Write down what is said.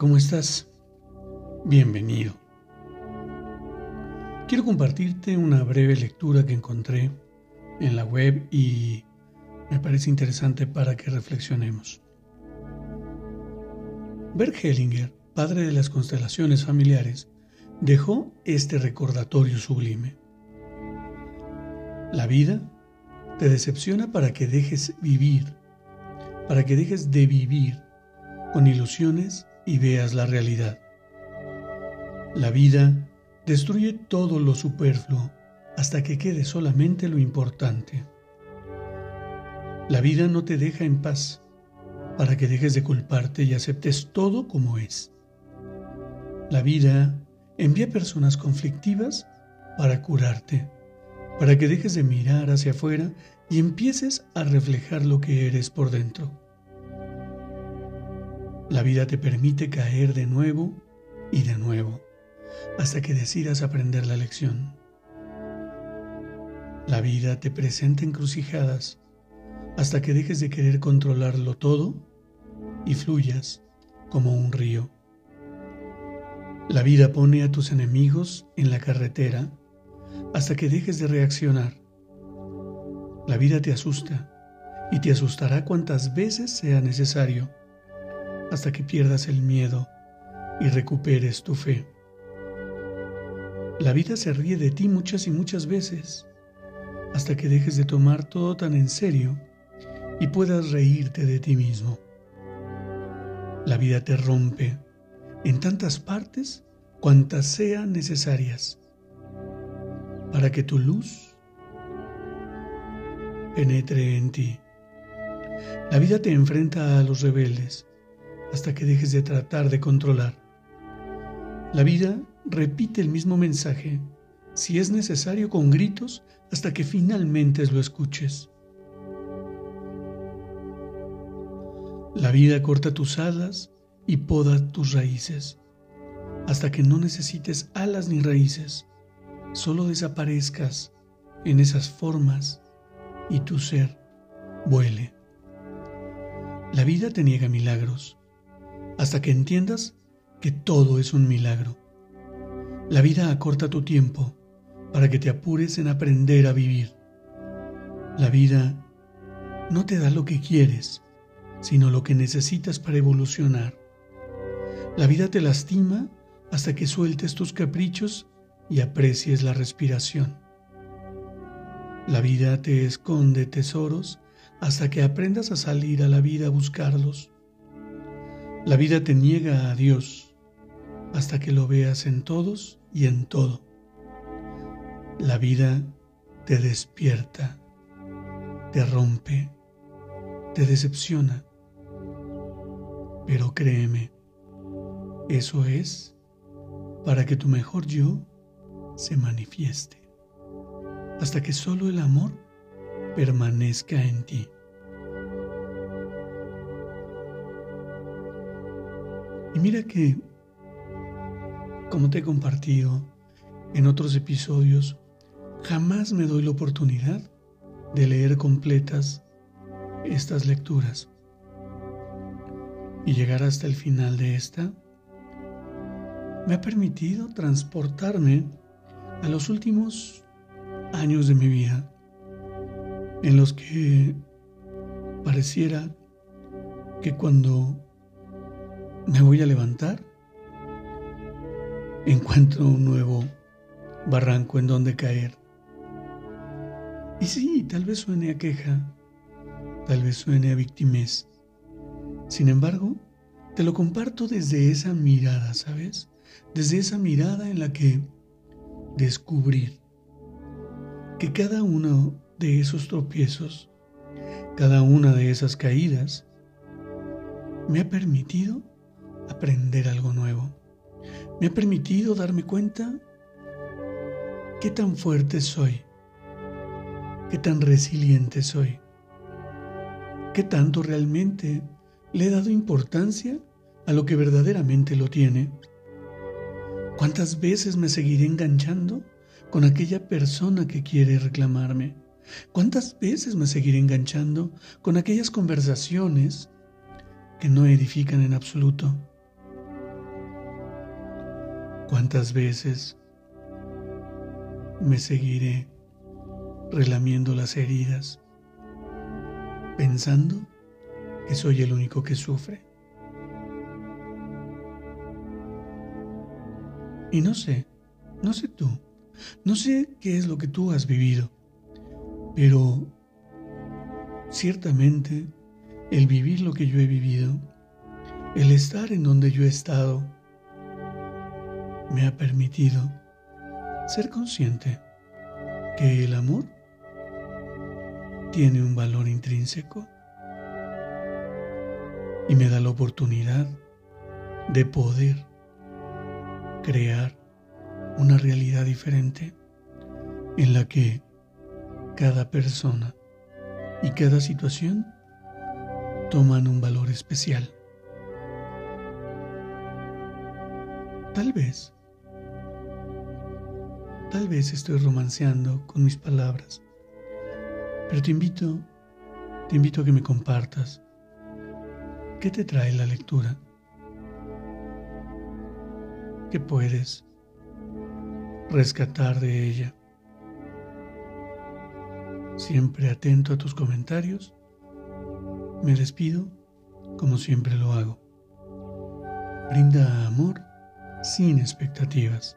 ¿Cómo estás? Bienvenido. Quiero compartirte una breve lectura que encontré en la web y me parece interesante para que reflexionemos. Bert Hellinger, padre de las constelaciones familiares, dejó este recordatorio sublime. La vida te decepciona para que dejes vivir, para que dejes de vivir con ilusiones y veas la realidad. La vida destruye todo lo superfluo hasta que quede solamente lo importante. La vida no te deja en paz para que dejes de culparte y aceptes todo como es. La vida envía personas conflictivas para curarte, para que dejes de mirar hacia afuera y empieces a reflejar lo que eres por dentro. La vida te permite caer de nuevo y de nuevo hasta que decidas aprender la lección. La vida te presenta encrucijadas hasta que dejes de querer controlarlo todo y fluyas como un río. La vida pone a tus enemigos en la carretera hasta que dejes de reaccionar. La vida te asusta y te asustará cuantas veces sea necesario hasta que pierdas el miedo y recuperes tu fe. La vida se ríe de ti muchas y muchas veces hasta que dejes de tomar todo tan en serio y puedas reírte de ti mismo. La vida te rompe en tantas partes cuantas sean necesarias para que tu luz penetre en ti. La vida te enfrenta a los rebeldes hasta que dejes de tratar de controlar. La vida repite el mismo mensaje, si es necesario con gritos, hasta que finalmente lo escuches. La vida corta tus alas y poda tus raíces, hasta que no necesites alas ni raíces, solo desaparezcas en esas formas y tu ser vuele. La vida te niega milagros, hasta que entiendas que todo es un milagro. La vida acorta tu tiempo para que te apures en aprender a vivir. La vida no te da lo que quieres, sino lo que necesitas para evolucionar. La vida te lastima hasta que sueltes tus caprichos y aprecies la respiración. La vida te esconde tesoros hasta que aprendas a salir a la vida a buscarlos. La vida te niega a Dios hasta que lo veas en todos y en todo. La vida te despierta, te rompe, te decepciona. Pero créeme, eso es para que tu mejor yo se manifieste, hasta que solo el amor permanezca en ti. Mira que, como te he compartido en otros episodios, jamás me doy la oportunidad de leer completas estas lecturas. Y llegar hasta el final de esta me ha permitido transportarme a los últimos años de mi vida, en los que pareciera que cuando me voy a levantar, encuentro un nuevo barranco en donde caer. Y sí, tal vez suene a queja, tal vez suene a victimez. Sin embargo, te lo comparto desde esa mirada, ¿sabes? Desde esa mirada en la que descubrir que cada uno de esos tropiezos Cada una de esas caídas me ha permitido aprender algo nuevo. Me ha permitido darme cuenta qué tan fuerte soy, qué tan resiliente soy, qué tanto realmente le he dado importancia a lo que verdaderamente lo tiene. ¿Cuántas veces me seguiré enganchando con aquella persona que quiere reclamarme? ¿Cuántas veces me seguiré enganchando con aquellas conversaciones que no edifican en absoluto? ¿Cuántas veces me seguiré relamiendo las heridas, pensando que soy el único que sufre? Y no sé, no sé tú, no sé qué es lo que tú has vivido, pero ciertamente el vivir lo que yo he vivido, el estar en donde yo he estado, me ha permitido ser consciente que el amor tiene un valor intrínseco y me da la oportunidad de poder crear una realidad diferente en la que cada persona y cada situación toman un valor especial. Tal vez, tal vez estoy romanceando con mis palabras, pero te invito, te invito a que me compartas qué te trae la lectura. ¿Qué puedes rescatar de ella. Siempre atento a tus comentarios, me despido como siempre lo hago. Brinda amor sin expectativas.